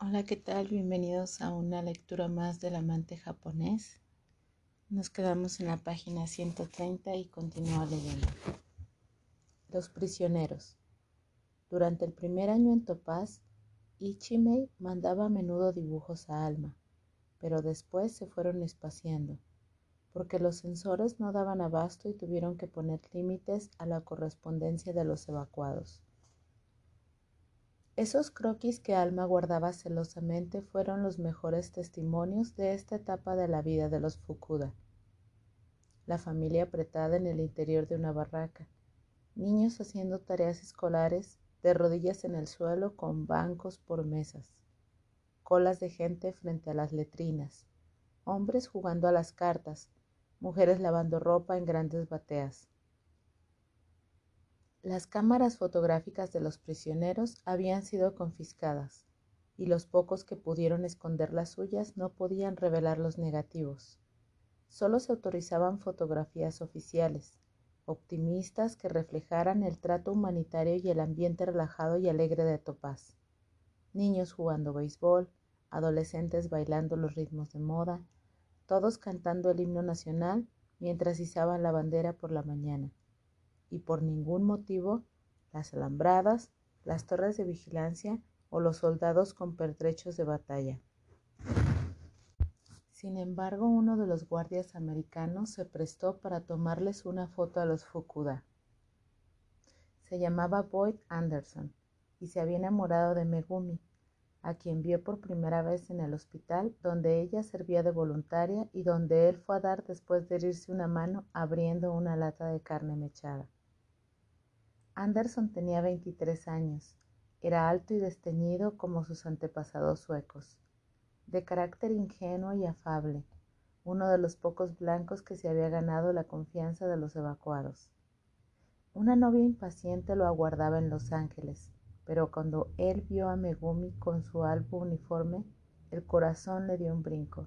Hola, ¿qué tal? Bienvenidos a una lectura más del amante japonés. Nos quedamos en la página 130 y continúa leyendo. Los prisioneros. Durante el primer año en Topaz, Ichimei mandaba a menudo dibujos a Alma, pero después se fueron espaciando, porque los censores no daban abasto y tuvieron que poner límites a la correspondencia de los evacuados. Esos croquis que Alma guardaba celosamente fueron los mejores testimonios de esta etapa de la vida de los Fukuda. La familia apretada en el interior de una barraca, niños haciendo tareas escolares de rodillas en el suelo con bancos por mesas, colas de gente frente a las letrinas, hombres jugando a las cartas, mujeres lavando ropa en grandes bateas. Las cámaras fotográficas de los prisioneros habían sido confiscadas y los pocos que pudieron esconder las suyas no podían revelar los negativos. Solo se autorizaban fotografías oficiales, optimistas que reflejaran el trato humanitario y el ambiente relajado y alegre de Topaz. Niños jugando béisbol, adolescentes bailando los ritmos de moda, todos cantando el himno nacional mientras izaban la bandera por la mañana y por ningún motivo las alambradas, las torres de vigilancia o los soldados con pertrechos de batalla. Sin embargo, uno de los guardias americanos se prestó para tomarles una foto a los Fukuda. Se llamaba Boyd Anderson y se había enamorado de Megumi, a quien vio por primera vez en el hospital donde ella servía de voluntaria y donde él fue a dar después de herirse una mano abriendo una lata de carne mechada. Anderson tenía 23 años. Era alto y desteñido como sus antepasados suecos, de carácter ingenuo y afable, uno de los pocos blancos que se había ganado la confianza de los evacuados. Una novia impaciente lo aguardaba en Los Ángeles, pero cuando él vio a Megumi con su albo uniforme, el corazón le dio un brinco.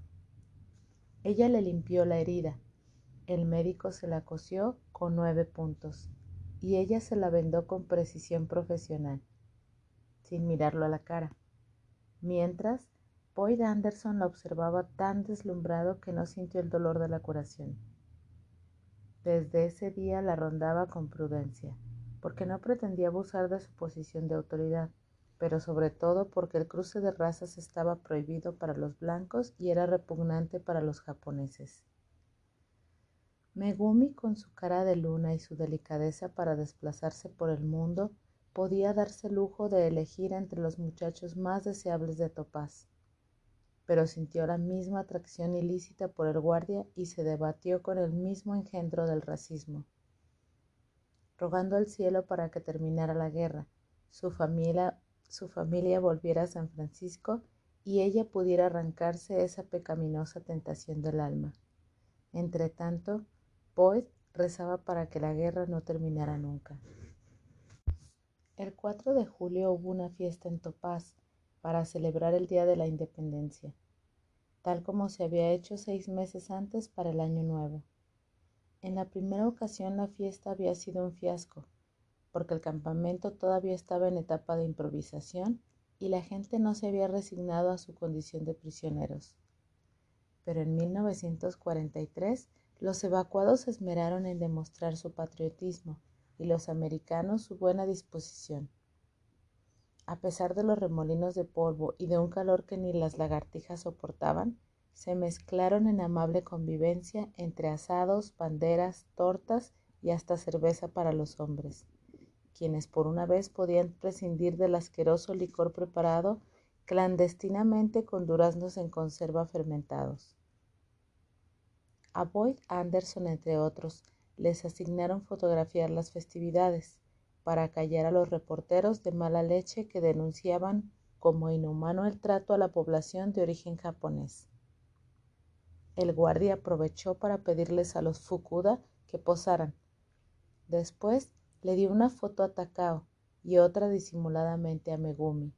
Ella le limpió la herida. El médico se la cosió con nueve puntos y ella se la vendó con precisión profesional, sin mirarlo a la cara. Mientras, Boyd Anderson la observaba tan deslumbrado que no sintió el dolor de la curación. Desde ese día la rondaba con prudencia, porque no pretendía abusar de su posición de autoridad, pero sobre todo porque el cruce de razas estaba prohibido para los blancos y era repugnante para los japoneses. Megumi, con su cara de luna y su delicadeza para desplazarse por el mundo, podía darse el lujo de elegir entre los muchachos más deseables de Topaz. Pero sintió la misma atracción ilícita por el guardia y se debatió con el mismo engendro del racismo. Rogando al cielo para que terminara la guerra, su familia, su familia volviera a San Francisco y ella pudiera arrancarse esa pecaminosa tentación del alma. Entretanto, Boyd rezaba para que la guerra no terminara nunca. El 4 de julio hubo una fiesta en Topaz para celebrar el Día de la Independencia, tal como se había hecho seis meses antes para el Año Nuevo. En la primera ocasión la fiesta había sido un fiasco, porque el campamento todavía estaba en etapa de improvisación y la gente no se había resignado a su condición de prisioneros. Pero en 1943 los evacuados se esmeraron en demostrar su patriotismo y los americanos su buena disposición. A pesar de los remolinos de polvo y de un calor que ni las lagartijas soportaban, se mezclaron en amable convivencia entre asados, banderas, tortas y hasta cerveza para los hombres, quienes por una vez podían prescindir del asqueroso licor preparado clandestinamente con duraznos en conserva fermentados. A Boyd Anderson, entre otros, les asignaron fotografiar las festividades para callar a los reporteros de mala leche que denunciaban como inhumano el trato a la población de origen japonés. El guardia aprovechó para pedirles a los Fukuda que posaran. Después le dio una foto a Takao y otra disimuladamente a Megumi,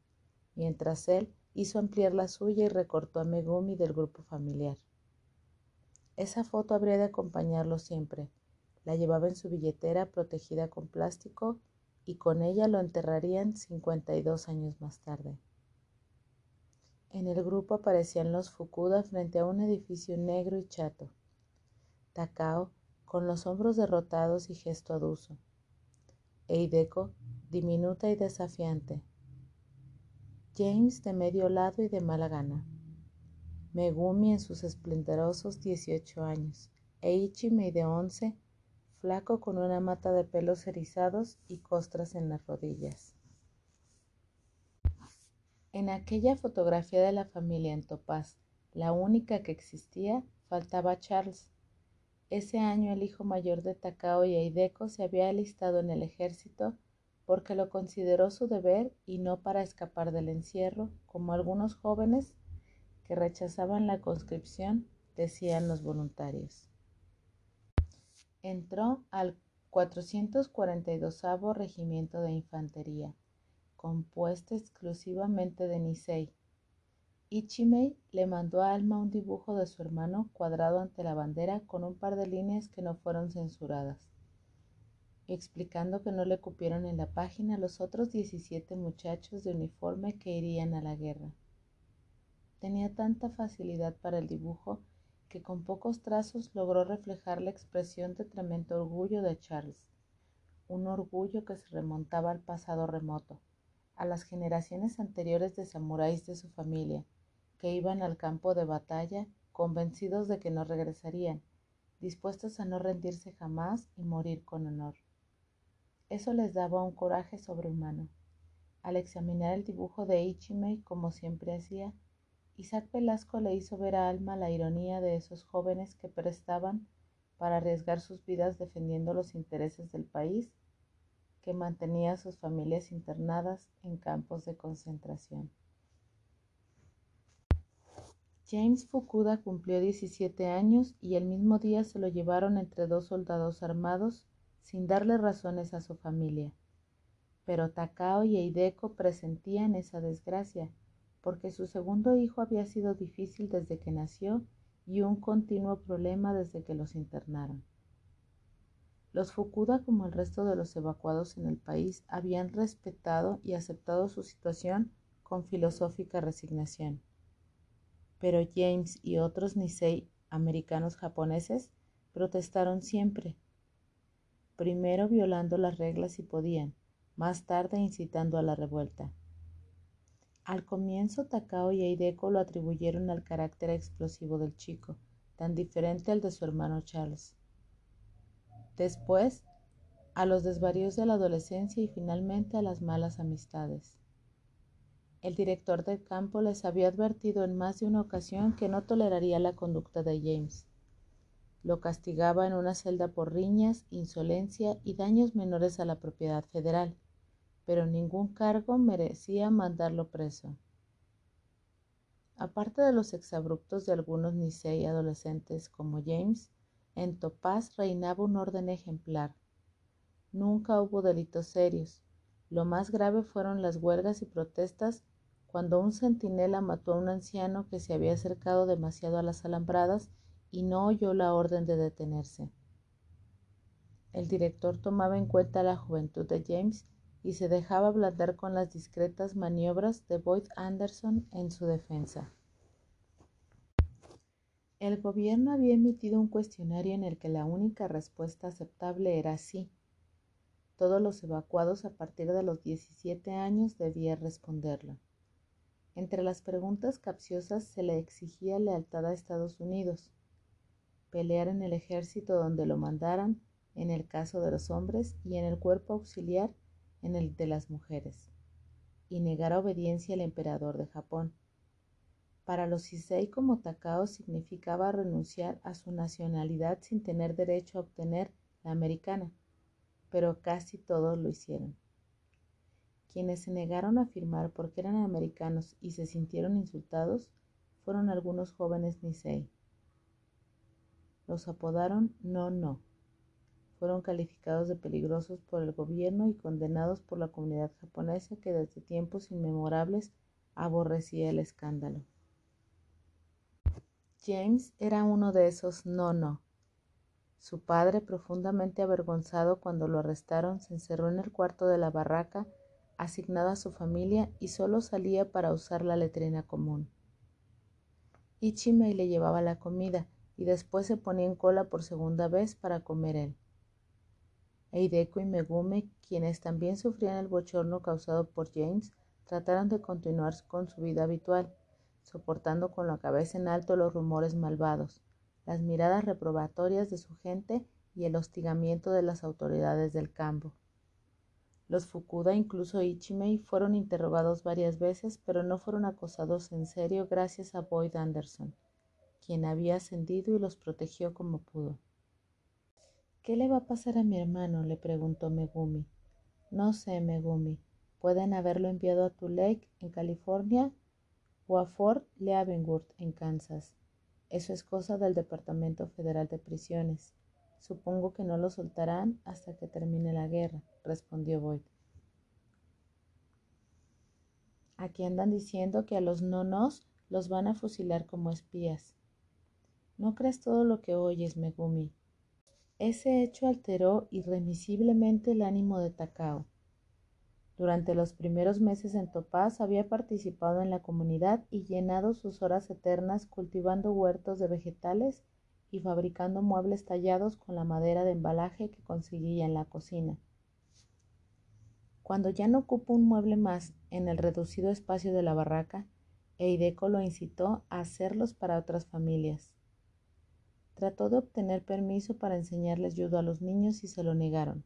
mientras él hizo ampliar la suya y recortó a Megumi del grupo familiar. Esa foto habría de acompañarlo siempre. La llevaba en su billetera protegida con plástico y con ella lo enterrarían 52 años más tarde. en el grupo aparecían los Fukuda frente a un edificio negro y chato. Takao, con los hombros derrotados y gesto aduso. Eideko, diminuta y desafiante. James de medio lado y de mala gana. Megumi en sus esplendorosos 18 años. Eichimei de 11, flaco con una mata de pelos erizados y costras en las rodillas. En aquella fotografía de la familia en Topaz, la única que existía, faltaba Charles. Ese año el hijo mayor de Takao y Eideko se había alistado en el ejército porque lo consideró su deber y no para escapar del encierro, como algunos jóvenes que rechazaban la conscripción, decían los voluntarios. Entró al 442 Regimiento de Infantería compuesta exclusivamente de Nisei. Ichimei le mandó a Alma un dibujo de su hermano cuadrado ante la bandera con un par de líneas que no fueron censuradas, explicando que no le cupieron en la página los otros 17 muchachos de uniforme que irían a la guerra. Tenía tanta facilidad para el dibujo que con pocos trazos logró reflejar la expresión de tremendo orgullo de Charles, un orgullo que se remontaba al pasado remoto a las generaciones anteriores de samuráis de su familia, que iban al campo de batalla convencidos de que no regresarían, dispuestos a no rendirse jamás y morir con honor. Eso les daba un coraje sobrehumano. Al examinar el dibujo de Ichimei, como siempre hacía, Isaac Velasco le hizo ver a Alma la ironía de esos jóvenes que prestaban para arriesgar sus vidas defendiendo los intereses del país que mantenía a sus familias internadas en campos de concentración. James Fukuda cumplió 17 años y el mismo día se lo llevaron entre dos soldados armados sin darle razones a su familia. Pero Takao y Eideko presentían esa desgracia, porque su segundo hijo había sido difícil desde que nació y un continuo problema desde que los internaron. Los Fukuda, como el resto de los evacuados en el país, habían respetado y aceptado su situación con filosófica resignación. Pero James y otros Nisei americanos japoneses protestaron siempre, primero violando las reglas si podían, más tarde incitando a la revuelta. Al comienzo Takao y Eideko lo atribuyeron al carácter explosivo del chico, tan diferente al de su hermano Charles. Después, a los desvaríos de la adolescencia y finalmente a las malas amistades. El director del campo les había advertido en más de una ocasión que no toleraría la conducta de James. Lo castigaba en una celda por riñas, insolencia y daños menores a la propiedad federal, pero ningún cargo merecía mandarlo preso. Aparte de los exabruptos de algunos Nisei adolescentes como James, en Topaz reinaba un orden ejemplar. Nunca hubo delitos serios. Lo más grave fueron las huelgas y protestas cuando un centinela mató a un anciano que se había acercado demasiado a las alambradas y no oyó la orden de detenerse. El director tomaba en cuenta la juventud de James y se dejaba ablandar con las discretas maniobras de Boyd Anderson en su defensa. El gobierno había emitido un cuestionario en el que la única respuesta aceptable era sí. Todos los evacuados a partir de los 17 años debían responderlo. Entre las preguntas capciosas se le exigía lealtad a Estados Unidos, pelear en el ejército donde lo mandaran en el caso de los hombres y en el cuerpo auxiliar en el de las mujeres, y negar obediencia al emperador de Japón. Para los Issei como Takao significaba renunciar a su nacionalidad sin tener derecho a obtener la americana, pero casi todos lo hicieron. Quienes se negaron a firmar porque eran americanos y se sintieron insultados fueron algunos jóvenes Nisei. Los apodaron No No. Fueron calificados de peligrosos por el gobierno y condenados por la comunidad japonesa que desde tiempos inmemorables aborrecía el escándalo. James era uno de esos no no. Su padre, profundamente avergonzado cuando lo arrestaron, se encerró en el cuarto de la barraca asignada a su familia y solo salía para usar la letrina común. Ichimei le llevaba la comida y después se ponía en cola por segunda vez para comer él. Eideko y Megumi, quienes también sufrían el bochorno causado por James, trataron de continuar con su vida habitual, soportando con la cabeza en alto los rumores malvados, las miradas reprobatorias de su gente y el hostigamiento de las autoridades del campo. Los Fukuda, incluso Ichimei, fueron interrogados varias veces, pero no fueron acosados en serio gracias a Boyd Anderson, quien había ascendido y los protegió como pudo. ¿Qué le va a pasar a mi hermano? le preguntó Megumi. No sé, Megumi. Pueden haberlo enviado a Tulake, en California, o a Fort Leavenworth, en Kansas. Eso es cosa del Departamento Federal de Prisiones. Supongo que no lo soltarán hasta que termine la guerra, respondió Boyd. Aquí andan diciendo que a los nonos los van a fusilar como espías. No crees todo lo que oyes, Megumi. Ese hecho alteró irremisiblemente el ánimo de Takao. Durante los primeros meses en Topaz había participado en la comunidad y llenado sus horas eternas cultivando huertos de vegetales y fabricando muebles tallados con la madera de embalaje que conseguía en la cocina. Cuando ya no ocupó un mueble más en el reducido espacio de la barraca, Eideco lo incitó a hacerlos para otras familias. Trató de obtener permiso para enseñarles judo a los niños y se lo negaron.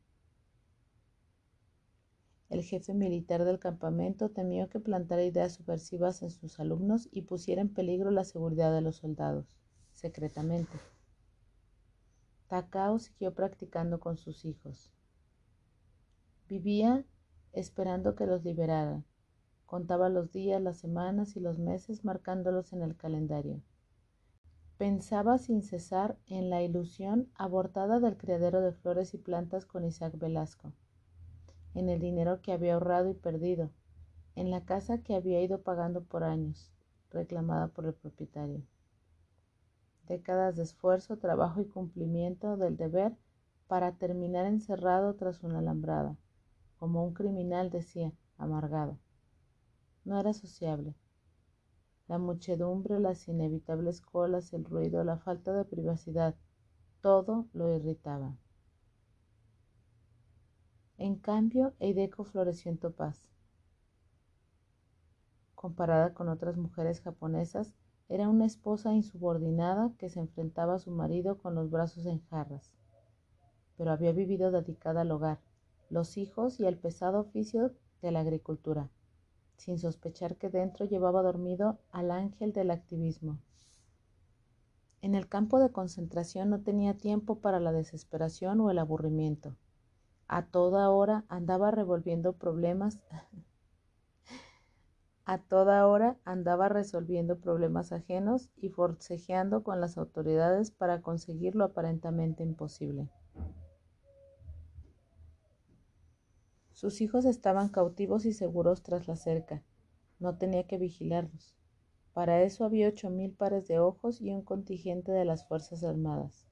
El jefe militar del campamento temió que plantara ideas subversivas en sus alumnos y pusiera en peligro la seguridad de los soldados, secretamente. Takao siguió practicando con sus hijos. Vivía esperando que los liberaran. Contaba los días, las semanas y los meses marcándolos en el calendario. Pensaba sin cesar en la ilusión abortada del criadero de flores y plantas con Isaac Velasco, en el dinero que había ahorrado y perdido, en la casa que había ido pagando por años, reclamada por el propietario décadas de esfuerzo, trabajo y cumplimiento del deber para terminar encerrado tras una alambrada, como un criminal decía, amargado. No era sociable. La muchedumbre, las inevitables colas, el ruido, la falta de privacidad, todo lo irritaba. En cambio, Eideco floreció en Topaz. Comparada con otras mujeres japonesas, era una esposa insubordinada que se enfrentaba a su marido con los brazos en jarras, pero había vivido dedicada al hogar, los hijos y el pesado oficio de la agricultura, sin sospechar que dentro llevaba dormido al ángel del activismo. En el campo de concentración no tenía tiempo para la desesperación o el aburrimiento. A toda hora andaba revolviendo problemas a toda hora andaba resolviendo problemas ajenos y forcejeando con las autoridades para conseguir lo aparentemente imposible. Sus hijos estaban cautivos y seguros tras la cerca. No tenía que vigilarlos. Para eso había ocho mil pares de ojos y un contingente de las Fuerzas Armadas.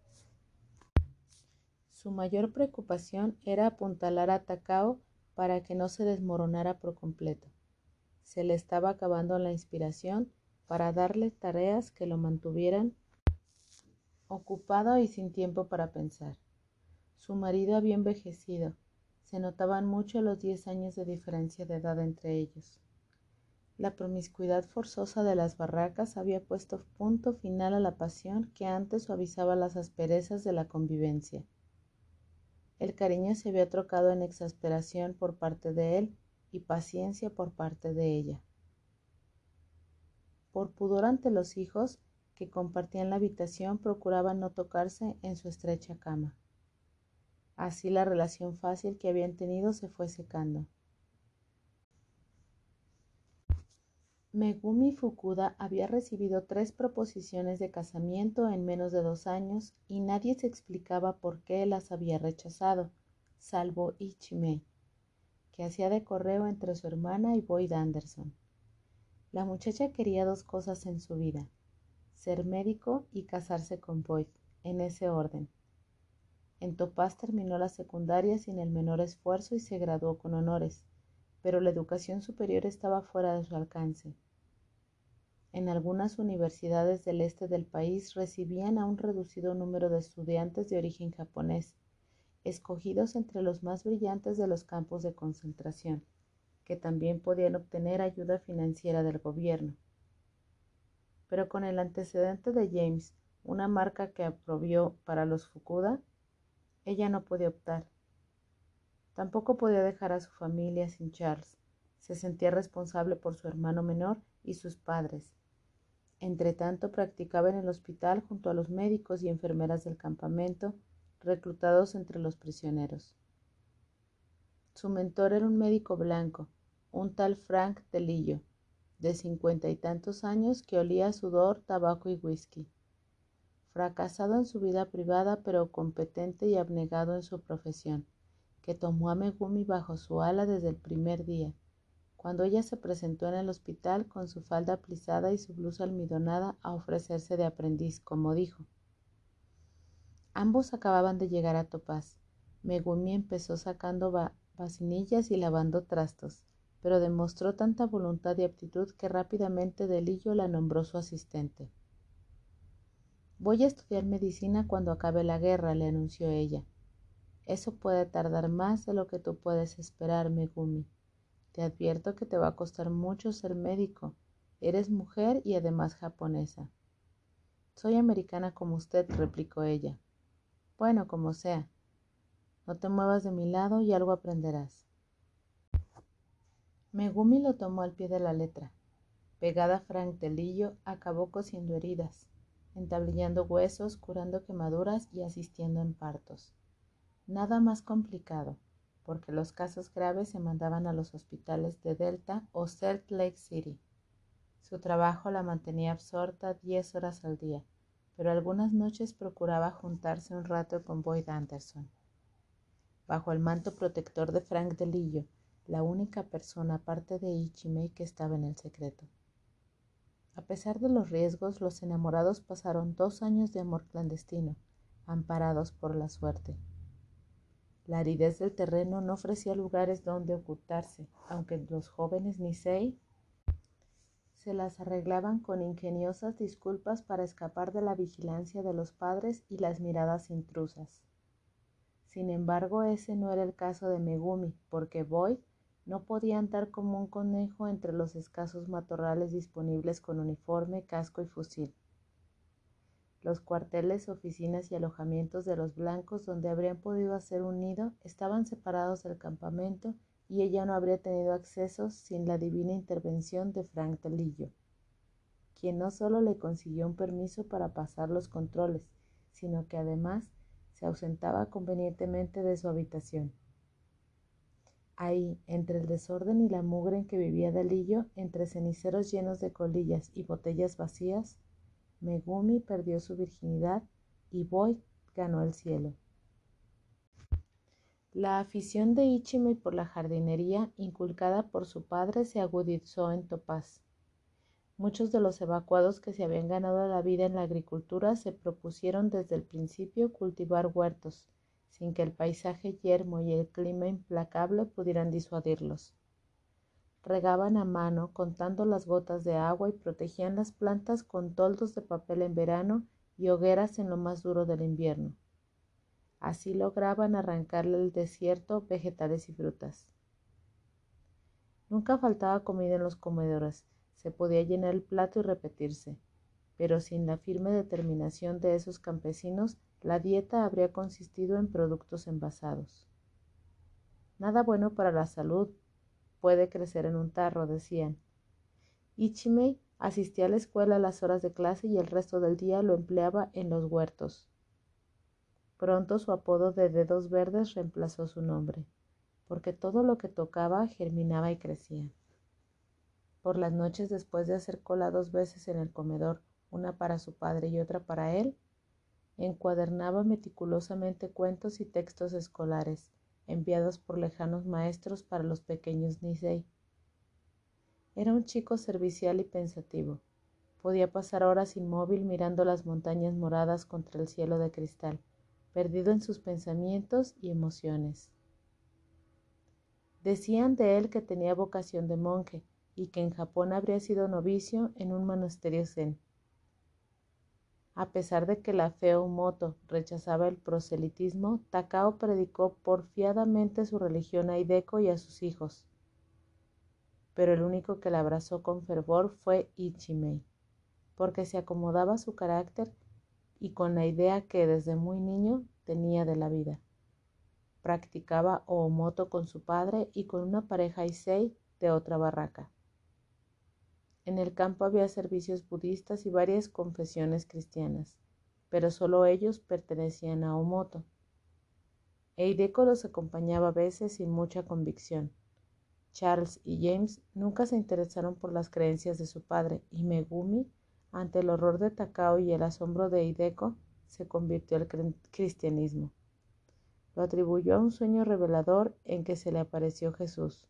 Su mayor preocupación era apuntalar a Takao para que no se desmoronara por completo. Se le estaba acabando la inspiración para darle tareas que lo mantuvieran ocupado y sin tiempo para pensar. Su marido había envejecido. Se notaban mucho los diez años de diferencia de edad entre ellos. La promiscuidad forzosa de las barracas había puesto punto final a la pasión que antes suavizaba las asperezas de la convivencia. El cariño se había trocado en exasperación por parte de él y paciencia por parte de ella. Por pudor ante los hijos que compartían la habitación, procuraban no tocarse en su estrecha cama. Así la relación fácil que habían tenido se fue secando. Megumi Fukuda había recibido tres proposiciones de casamiento en menos de dos años y nadie se explicaba por qué las había rechazado, salvo Ichimei que hacía de correo entre su hermana y Boyd Anderson. La muchacha quería dos cosas en su vida, ser médico y casarse con Boyd, en ese orden. En Topaz terminó la secundaria sin el menor esfuerzo y se graduó con honores, pero la educación superior estaba fuera de su alcance. en algunas universidades del este del país recibían a un reducido número de estudiantes de origen japonés, escogidos entre los más brillantes de los campos de concentración, que también podían obtener ayuda financiera del gobierno. Pero con el antecedente de James, una marca que aprobió para los Fukuda, ella no podía optar. Tampoco podía dejar a su familia sin Charles. Se sentía responsable por su hermano menor y sus padres, Entretanto, practicaba en el hospital junto a los médicos y enfermeras del campamento, reclutados entre los prisioneros. Su mentor era un médico blanco, un tal Frank Delillo, de cincuenta y tantos años que olía a sudor, tabaco y whisky. Fracasado en su vida privada, pero competente y abnegado en su profesión, que tomó a Megumi bajo su ala desde el primer día cuando ella se presentó en el hospital con su falda plisada y su blusa almidonada a ofrecerse de aprendiz, como dijo. Ambos acababan de llegar a Topaz. Megumi empezó sacando vacinillas y lavando trastos, pero demostró tanta voluntad y aptitud que rápidamente Delillo la nombró su asistente. Voy a estudiar medicina cuando acabe la guerra, le anunció ella. Eso puede tardar más de lo que tú puedes esperar, Megumi. Te advierto que te va a costar mucho ser médico. Eres mujer y además japonesa. Soy americana como usted, replicó ella. Bueno, como sea. No te muevas de mi lado y algo aprenderás. Megumi lo tomó al pie de la letra. Pegada a Frank Telillo, acabó cosiendo heridas, entablillando huesos, curando quemaduras y asistiendo en partos. Nada más complicado porque los casos graves se mandaban a los hospitales de Delta o Salt Lake City. Su trabajo la mantenía absorta diez horas al día, pero algunas noches procuraba juntarse un rato con Boyd Anderson. Bajo el manto protector de Frank Delillo, la única persona aparte de Ichimei que estaba en el secreto. A pesar de los riesgos, los enamorados pasaron dos años de amor clandestino, amparados por la suerte. La aridez del terreno no ofrecía lugares donde ocultarse, aunque los jóvenes Nisei se las arreglaban con ingeniosas disculpas para escapar de la vigilancia de los padres y las miradas intrusas. Sin embargo, ese no era el caso de Megumi, porque Boyd no podía andar como un conejo entre los escasos matorrales disponibles con uniforme, casco y fusil. Los cuarteles, oficinas y alojamientos de los blancos donde habrían podido hacer un nido estaban separados del campamento y ella no habría tenido acceso sin la divina intervención de Frank Telillo, quien no solo le consiguió un permiso para pasar los controles, sino que además se ausentaba convenientemente de su habitación. Ahí, entre el desorden y la mugre en que vivía Delillo, entre ceniceros llenos de colillas y botellas vacías, Megumi perdió su virginidad y Boyd ganó el cielo. La afición de Ichimei por la jardinería, inculcada por su padre, se agudizó en Topaz. Muchos de los evacuados que se habían ganado la vida en la agricultura se propusieron desde el principio cultivar huertos, sin que el paisaje yermo y el clima implacable pudieran disuadirlos regaban a mano contando las gotas de agua y protegían las plantas con toldos de papel en verano y hogueras en lo más duro del invierno. Así lograban arrancarle al desierto vegetales y frutas. Nunca faltaba comida en los comedores, se podía llenar el plato y repetirse, pero sin la firme determinación de esos campesinos, la dieta habría consistido en productos envasados. Nada bueno para la salud, puede crecer en un tarro, decían. Ichimei asistía a la escuela a las horas de clase y el resto del día lo empleaba en los huertos. Pronto su apodo de dedos verdes reemplazó su nombre, porque todo lo que tocaba germinaba y crecía. Por las noches, después de hacer cola dos veces en el comedor, una para su padre y otra para él, encuadernaba meticulosamente cuentos y textos escolares, enviados por lejanos maestros para los pequeños Nisei. Era un chico servicial y pensativo. Podía pasar horas inmóvil mirando las montañas moradas contra el cielo de cristal, perdido en sus pensamientos y emociones. Decían de él que tenía vocación de monje, y que en Japón habría sido novicio en un monasterio zen. A pesar de que la fe Moto rechazaba el proselitismo, Takao predicó porfiadamente su religión a Hideko y a sus hijos. Pero el único que la abrazó con fervor fue Ichimei, porque se acomodaba a su carácter y con la idea que desde muy niño tenía de la vida. Practicaba Oomoto con su padre y con una pareja Issei de otra barraca. En el campo había servicios budistas y varias confesiones cristianas, pero solo ellos pertenecían a Omoto. Eideko los acompañaba a veces sin mucha convicción. Charles y James nunca se interesaron por las creencias de su padre y Megumi, ante el horror de Takao y el asombro de Eideko, se convirtió al cristianismo. Lo atribuyó a un sueño revelador en que se le apareció Jesús.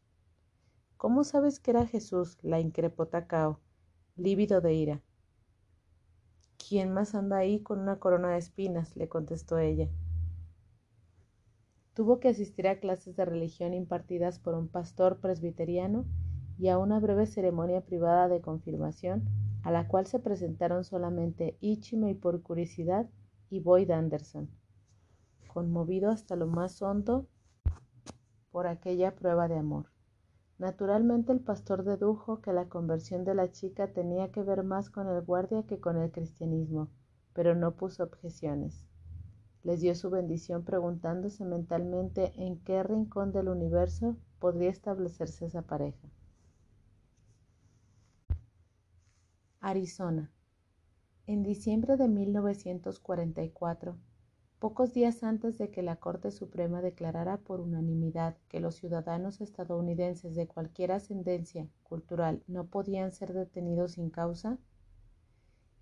¿Cómo sabes que era Jesús? la increpó Takao, lívido de ira. ¿Quién más anda ahí con una corona de espinas? le contestó ella. Tuvo que asistir a clases de religión impartidas por un pastor presbiteriano y a una breve ceremonia privada de confirmación, a la cual se presentaron solamente Ichime y por curiosidad y Boyd Anderson, conmovido hasta lo más hondo por aquella prueba de amor. Naturalmente el pastor dedujo que la conversión de la chica tenía que ver más con el guardia que con el cristianismo, pero no puso objeciones. Les dio su bendición preguntándose mentalmente en qué rincón del universo podría establecerse esa pareja. Arizona. En diciembre de 1944, Pocos días antes de que la Corte Suprema declarara por unanimidad que los ciudadanos estadounidenses de cualquier ascendencia cultural no podían ser detenidos sin causa,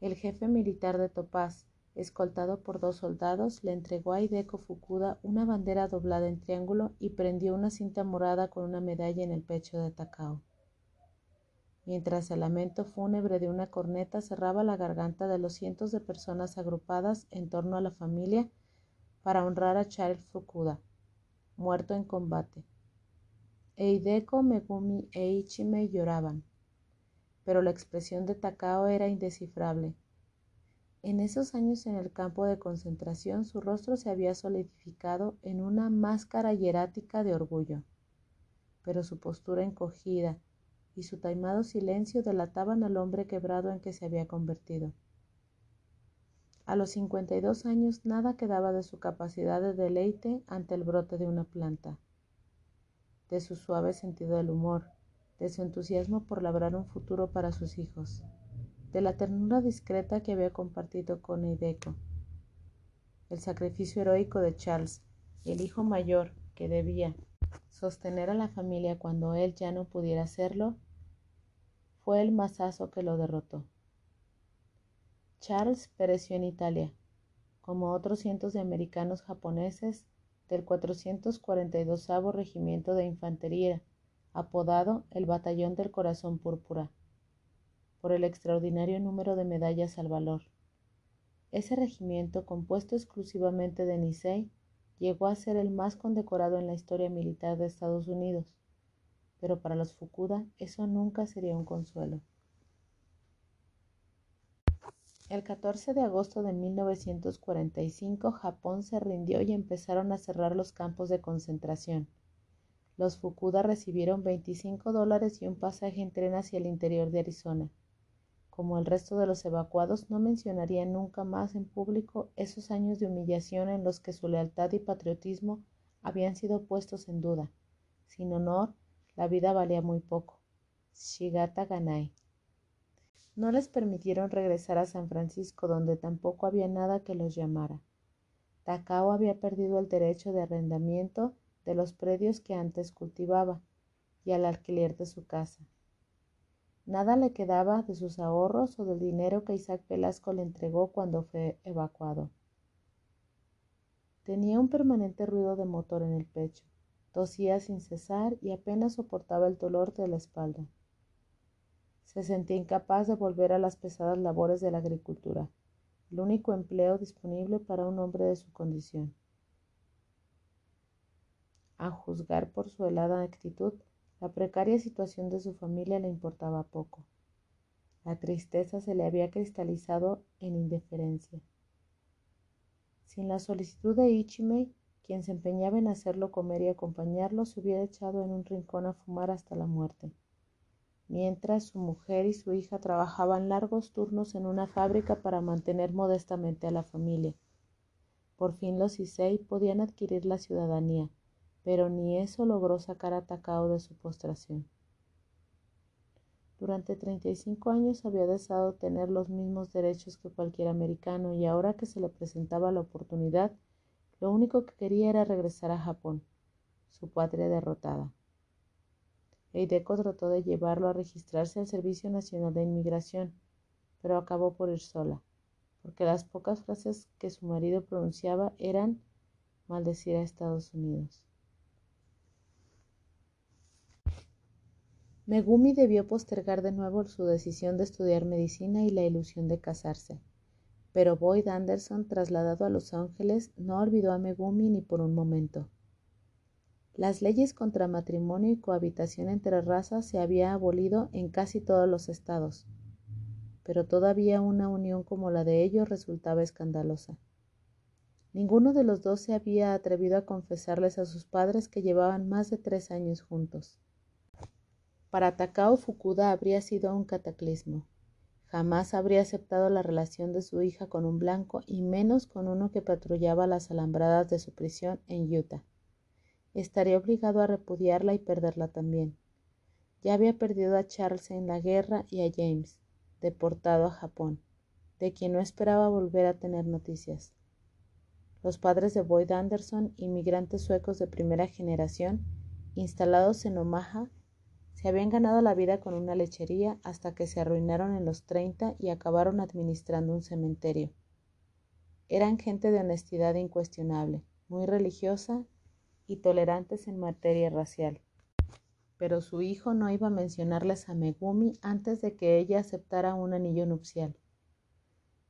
el jefe militar de Topaz, escoltado por dos soldados, le entregó a Hideko Fukuda una bandera doblada en triángulo y prendió una cinta morada con una medalla en el pecho de Takao. Mientras el lamento fúnebre de una corneta cerraba la garganta de los cientos de personas agrupadas en torno a la familia para honrar a Charles Fukuda, muerto en combate. Eideko, Megumi e Ichime lloraban, pero la expresión de Takao era indescifrable. En esos años en el campo de concentración su rostro se había solidificado en una máscara hierática de orgullo, pero su postura encogida y su taimado silencio delataban al hombre quebrado en que se había convertido. A los 52 años nada quedaba de su capacidad de deleite ante el brote de una planta, de su suave sentido del humor, de su entusiasmo por labrar un futuro para sus hijos, de la ternura discreta que había compartido con Eideco, el sacrificio heroico de Charles, el hijo mayor que debía sostener a la familia cuando él ya no pudiera hacerlo, fue el mazazo que lo derrotó. Charles pereció en Italia, como otros cientos de americanos japoneses del 442 Regimiento de Infantería, apodado el Batallón del Corazón Púrpura, por el extraordinario número de medallas al valor. Ese regimiento, compuesto exclusivamente de Nisei, llegó a ser el más condecorado en la historia militar de Estados Unidos, pero para los Fukuda eso nunca sería un consuelo. El 14 de agosto de 1945 Japón se rindió y empezaron a cerrar los campos de concentración. Los Fukuda recibieron 25 dólares y un pasaje en tren hacia el interior de Arizona. Como el resto de los evacuados, no mencionarían nunca más en público esos años de humillación en los que su lealtad y patriotismo habían sido puestos en duda. Sin honor, la vida valía muy poco. Shigata Ganai. No les permitieron regresar a San Francisco, donde tampoco había nada que los llamara. Takao había perdido el derecho de arrendamiento de los predios que antes cultivaba y al alquiler de su casa. Nada le quedaba de sus ahorros o del dinero que Isaac Velasco le entregó cuando fue evacuado. Tenía un permanente ruido de motor en el pecho, tosía sin cesar y apenas soportaba el dolor de la espalda. Se sentía incapaz de volver a las pesadas labores de la agricultura, el único empleo disponible para un hombre de su condición. A juzgar por su helada actitud, La precaria situación de su familia le importaba poco. La tristeza se le había cristalizado en indiferencia. Sin la solicitud de Ichimei, quien se empeñaba en hacerlo comer y acompañarlo, se hubiera echado en un rincón a fumar hasta la muerte. Mientras su mujer y su hija trabajaban largos turnos en una fábrica para mantener modestamente a la familia. Por fin los Issei podían adquirir la ciudadanía, pero ni eso logró sacar a Takao de su postración. Durante 35 años había deseado tener los mismos derechos que cualquier americano y ahora que se le presentaba la oportunidad, lo único que quería era regresar a Japón, su patria derrotada. Eideco trató de llevarlo a registrarse al Servicio Nacional de Inmigración, pero acabó por ir sola, porque las pocas frases que su marido pronunciaba eran maldecir a Estados Unidos. Megumi debió postergar de nuevo su decisión de estudiar medicina y la ilusión de casarse. Pero Boyd Anderson, trasladado a Los Ángeles, no olvidó a Megumi ni por un momento. Las leyes contra matrimonio y cohabitación entre razas se habían abolido en casi todos los estados, pero todavía una unión como la de ellos resultaba escandalosa. Ninguno de los dos se había atrevido a confesarles a sus padres que llevaban más de tres años juntos. Para Takao Fukuda habría sido un cataclismo. Jamás habría aceptado la relación de su hija con un blanco y menos con uno que patrullaba las alambradas de su prisión en Utah. Estaría obligado a repudiarla y perderla también. Ya había perdido a Charles en la guerra y a James, deportado a Japón, de quien no esperaba volver a tener noticias. Los padres de Boyd Anderson, inmigrantes suecos de primera generación, instalados en Omaha, se habían ganado la vida con una lechería hasta que se arruinaron en los treinta y acabaron administrando un cementerio. Eran gente de honestidad incuestionable, muy religiosa y tolerantes en materia racial. Pero su hijo no iba a mencionarles a Megumi antes de que ella aceptara un anillo nupcial.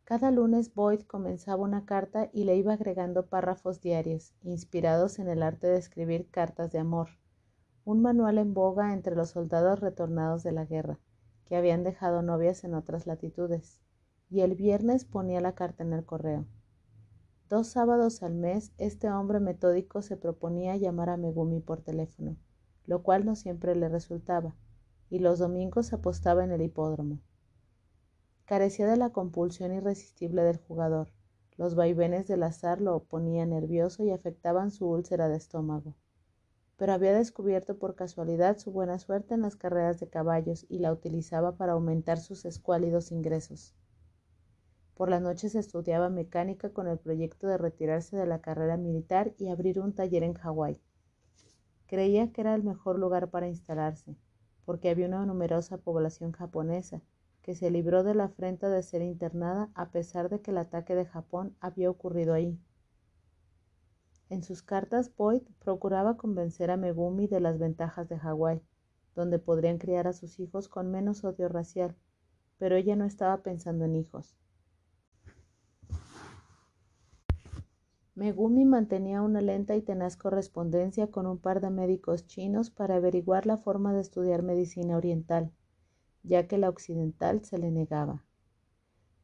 Cada lunes Boyd comenzaba una carta y le iba agregando párrafos diarios, inspirados en el arte de escribir cartas de amor un manual en boga entre los soldados retornados de la guerra, que habían dejado novias en otras latitudes, y el viernes ponía la carta en el correo. Dos sábados al mes este hombre metódico se proponía llamar a Megumi por teléfono, lo cual no siempre le resultaba, y los domingos apostaba en el hipódromo. Carecía de la compulsión irresistible del jugador. Los vaivenes del azar lo ponían nervioso y afectaban su úlcera de estómago pero había descubierto por casualidad su buena suerte en las carreras de caballos y la utilizaba para aumentar sus escuálidos ingresos. Por las noches estudiaba mecánica con el proyecto de retirarse de la carrera militar y abrir un taller en Hawái. Creía que era el mejor lugar para instalarse, porque había una numerosa población japonesa que se libró de la afrenta de ser internada a pesar de que el ataque de Japón había ocurrido ahí. En sus cartas, Boyd procuraba convencer a Megumi de las ventajas de Hawái, donde podrían criar a sus hijos con menos odio racial, pero ella no estaba pensando en hijos. Megumi mantenía una lenta y tenaz correspondencia con un par de médicos chinos para averiguar la forma de estudiar medicina oriental, ya que la occidental se le negaba.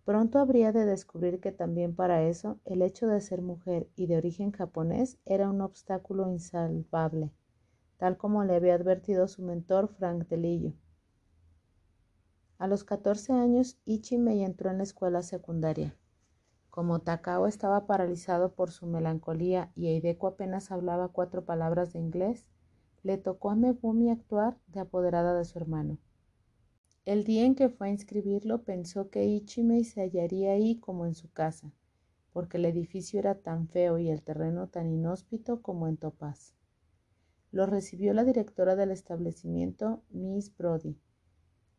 Pronto habría de descubrir que también para eso el hecho de ser mujer y de origen japonés era un obstáculo insalvable, tal como le había advertido su mentor Frank Delillo. A los 14 años, Ichimei entró en la escuela secundaria. Como Takao estaba paralizado por su melancolía y Eideko apenas hablaba cuatro palabras de inglés, le tocó a Megumi actuar de apoderada de su hermano. El día en que fue a inscribirlo pensó que Ichimei se hallaría ahí como en su casa, porque el edificio era tan feo y el terreno tan inhóspito como en Topaz. Lo recibió la directora del establecimiento, Miss Brody,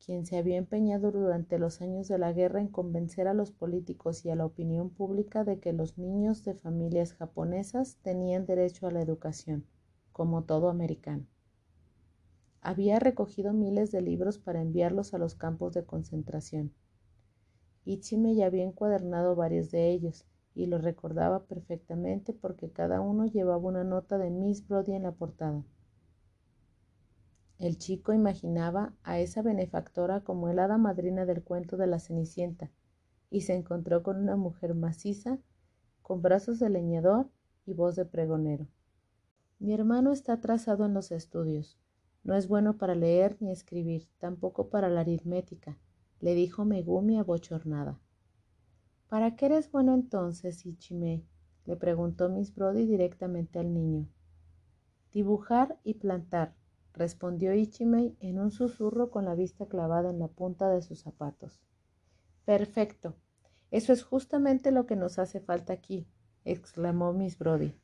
quien se había empeñado durante los años de la guerra en convencer a los políticos y a la opinión pública de que los niños de familias japonesas tenían derecho a la educación, como todo americano. Había recogido miles de libros para enviarlos a los campos de concentración. Ichime ya había encuadernado varios de ellos y los recordaba perfectamente porque cada uno llevaba una nota de Miss Brody en la portada. El chico imaginaba a esa benefactora como el hada madrina del cuento de la Cenicienta y se encontró con una mujer maciza, con brazos de leñador y voz de pregonero. Mi hermano está atrasado en los estudios. No es bueno para leer ni escribir, tampoco para la aritmética, le dijo Megumi abochornada. ¿Para qué eres bueno entonces, Ichimei? le preguntó Miss Brody directamente al niño. Dibujar y plantar, respondió Ichimei en un susurro con la vista clavada en la punta de sus zapatos. Perfecto. Eso es justamente lo que nos hace falta aquí, exclamó Miss Brody.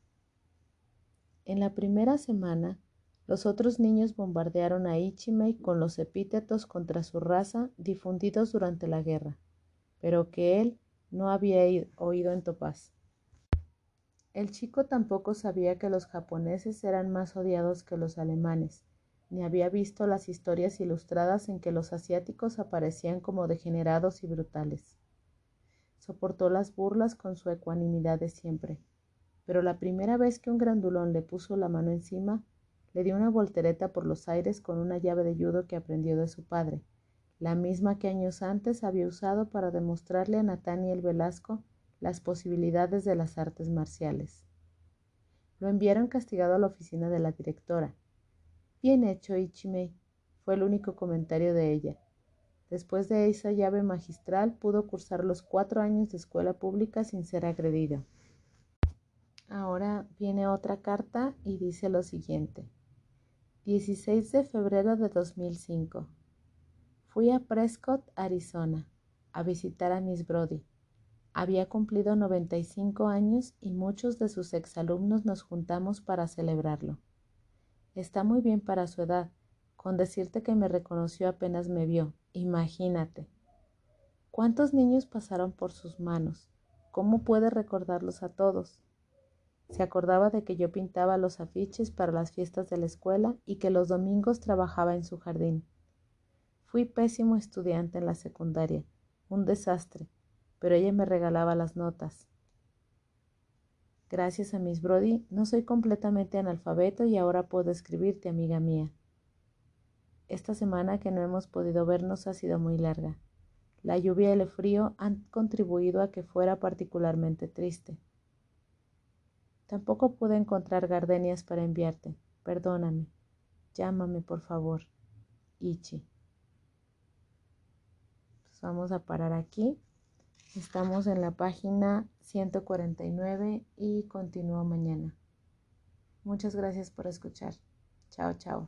En la primera semana, los otros niños bombardearon a Ichimei con los epítetos contra su raza difundidos durante la guerra, pero que él no había oído en Topaz. El chico tampoco sabía que los japoneses eran más odiados que los alemanes, ni había visto las historias ilustradas en que los asiáticos aparecían como degenerados y brutales. Soportó las burlas con su ecuanimidad de siempre, pero la primera vez que un grandulón le puso la mano encima, le dio una voltereta por los aires con una llave de judo que aprendió de su padre, la misma que años antes había usado para demostrarle a Nathaniel Velasco las posibilidades de las artes marciales. Lo enviaron castigado a la oficina de la directora. Bien hecho, Ichimei, fue el único comentario de ella. Después de esa llave magistral pudo cursar los cuatro años de escuela pública sin ser agredido. Ahora viene otra carta y dice lo siguiente. 16 de febrero de 2005. Fui a Prescott, Arizona, a visitar a Miss Brody. Había cumplido 95 años y muchos de sus exalumnos nos juntamos para celebrarlo. Está muy bien para su edad, con decirte que me reconoció apenas me vio. Imagínate. ¿Cuántos niños pasaron por sus manos? ¿Cómo puede recordarlos a todos? Se acordaba de que yo pintaba los afiches para las fiestas de la escuela y que los domingos trabajaba en su jardín. Fui pésimo estudiante en la secundaria, un desastre, pero ella me regalaba las notas. Gracias a Miss Brody, no soy completamente analfabeto y ahora puedo escribirte, amiga mía. Esta semana que no hemos podido vernos ha sido muy larga. La lluvia y el frío han contribuido a que fuera particularmente triste. Tampoco pude encontrar gardenias para enviarte. Perdóname. Llámame, por favor. Ichi. Pues vamos a parar aquí. Estamos en la página 149 y continúo mañana. Muchas gracias por escuchar. Chao, chao.